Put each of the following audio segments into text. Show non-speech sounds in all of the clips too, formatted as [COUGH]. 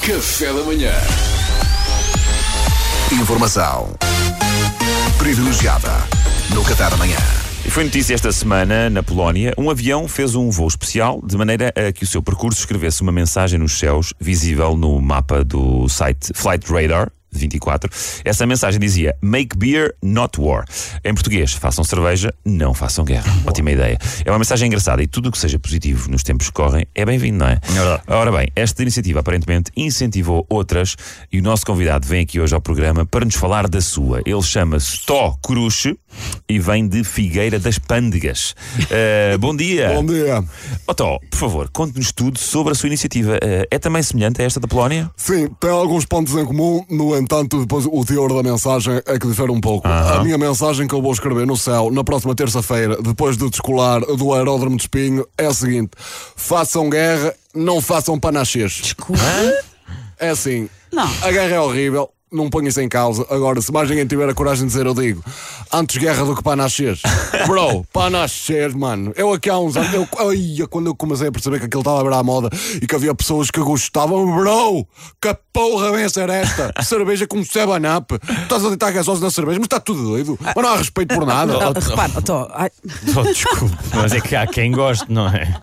Café da manhã. Informação privilegiada no Qatar amanhã. E foi notícia esta semana, na Polónia, um avião fez um voo especial de maneira a que o seu percurso escrevesse uma mensagem nos céus, visível no mapa do site Flight Radar. 24. Essa mensagem dizia Make beer, not war. Em português, façam cerveja, não façam guerra. Ótima ideia. É uma mensagem engraçada e tudo o que seja positivo nos tempos que correm é bem-vindo, não é? Ora bem, esta iniciativa aparentemente incentivou outras e o nosso convidado vem aqui hoje ao programa para nos falar da sua. Ele chama-se Tó Cruxe e vem de Figueira das Pândegas. Uh, [LAUGHS] bom dia. Bom dia. Oh, Tó, por favor, conte-nos tudo sobre a sua iniciativa. Uh, é também semelhante a esta da Polónia? Sim, tem alguns pontos em comum, no entanto, depois o teor da mensagem é que difere um pouco. A minha mensagem que eu vou escrever no céu na próxima terça-feira, depois de descolar do aeródromo de Espinho, é a seguinte: façam guerra, não façam panachês. Desculpa. É assim, Não. a guerra é horrível. Não ponho isso em causa. Agora, se mais ninguém tiver a coragem de dizer, eu digo: antes guerra do que panachês. [LAUGHS] Bro, panachês, mano. Eu aqui há uns anos, eu, ai, quando eu comecei a perceber que aquilo estava a virar à moda e que havia pessoas que gostavam, bro, que porra vem a ser esta? Cerveja com 7-up. Estás a deitar gasosa na cerveja, mas está tudo doido. Mas não há respeito por nada. Repara, Oh, desculpe, mas é que há quem goste, não é?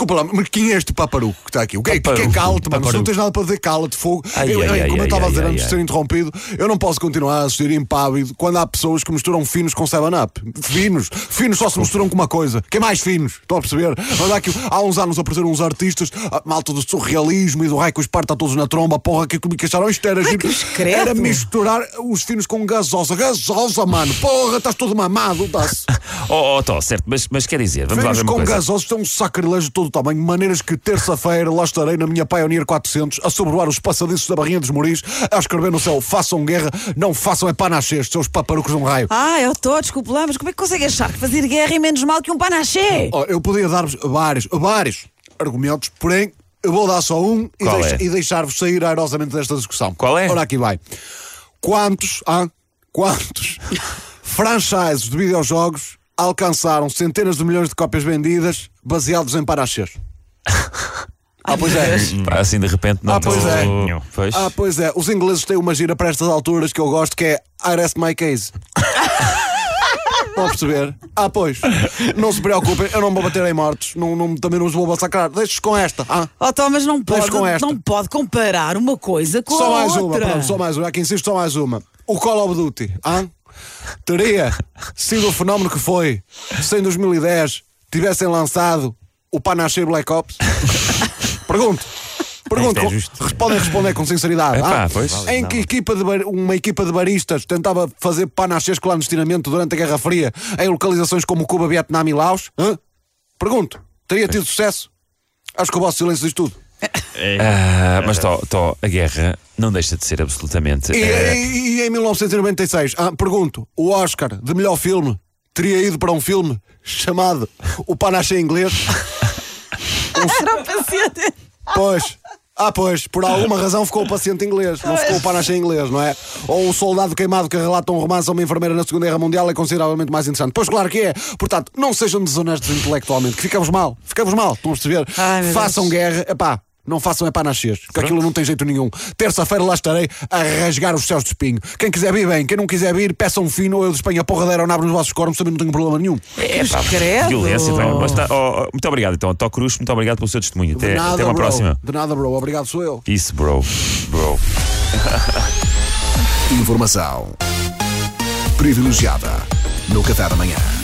Desculpa lá, mas quem é este paparuco que está aqui? O que é que é cala-te, mano? Se não tens nada para dizer, cala-te, fogo. Ai, Eu- ai, ai, como eu estava a dizer antes de ser interrompido, eu não posso continuar a assistir impávido quando há pessoas que misturam finos com 7-up. Finos. Finos só se misturam com uma coisa. Que é mais finos. Estão a perceber? Mas há, aqui, há uns anos apareceram uns artistas, a malta do surrealismo e do raio que os parta todos na tromba, porra, que, que acharam isto era giro. Era misturar os finos com gasosa. Gasosa, mano. Porra, estás todo mamado, estás. [LAUGHS] Oh, oh Tó, certo, mas, mas quer dizer, vamos lá Finos ver uma com coisa. gasosos estão um sacrilégio de todo o tamanho, maneiras que terça-feira lá estarei na minha Pioneer 400 a sobrevoar os passadiços da Barrinha dos Moris, a escrever no céu: façam guerra, não façam é panachês, seus paparucos de um raio. ah, eu estou, desculpe lá, mas como é que consegue achar que fazer guerra é menos mal que um panaché? Oh, eu podia dar-vos vários, vários argumentos, porém. Eu vou dar só um e, é? e deixar-vos sair airosamente desta discussão. Qual é? Ora, aqui vai. Quantos, ah, quantos [LAUGHS] franchises de videojogos alcançaram centenas de milhões de cópias vendidas baseados em panachês? [LAUGHS] Ah, pois é. Pá, Assim de repente não Ah, pois é. Pois. Ah, pois é. Os ingleses têm uma gira para estas alturas que eu gosto que é I rest my case. [LAUGHS] Estão a perceber? Ah, pois. Não se preocupem, eu não vou bater em mortos. Não, não- também não os vou massacrar. Deixes com esta. Ah? Oh, Tó, mas não pode, com esta. não pode comparar uma coisa com Só a mais uma, outra. pronto, só mais uma. Aqui insisto, só mais uma. O Call of Duty, ah? Teria sido o fenómeno que foi se em 2010 tivessem lançado o Panache Black Ops? Pergunto. Pergunto, é podem responder com [LAUGHS] sinceridade. Epá, ah? pois. Em que equipa de bar- uma equipa de baristas tentava fazer panachês clandestinamente durante a Guerra Fria em localizações como Cuba, Vietnã e Laos? Hã? Pergunto, teria tido sucesso? Acho que o vosso silêncio diz tudo. Ah, mas Tó, Tó, a guerra não deixa de ser absolutamente. E, eh, e- e em 1996, ah, pergunto, o Oscar de melhor filme teria ido para um filme chamado O Panache Inglês? [LAUGHS] Era um paciente. Pois. Ah, pois, por alguma razão ficou o paciente inglês, não ficou o panache inglês, não é? Ou o soldado queimado que relata um romance a uma enfermeira na Segunda Guerra Mundial é consideravelmente mais interessante. Pois claro que é. Portanto, não sejam desonestos intelectualmente, que ficamos mal, ficamos mal, estão a perceber? Ai, meu Façam Deus. guerra, epá. Não façam é panachês, que aquilo não tem jeito nenhum. Terça-feira lá estarei a rasgar os céus de espinho. Quem quiser vir, bem. Quem não quiser vir, peça um fino ou eu de Espanha a porra da aeronave nos vossos cornos, também não tenho problema nenhum. É, pá, violência tá- oh, oh, muito obrigado, então. Tó Cruz, muito obrigado pelo seu testemunho. Até, nada, até uma bro. próxima. De nada, bro. Obrigado, sou eu. Isso, bro. Bro. [LAUGHS] Informação privilegiada no Qatar amanhã.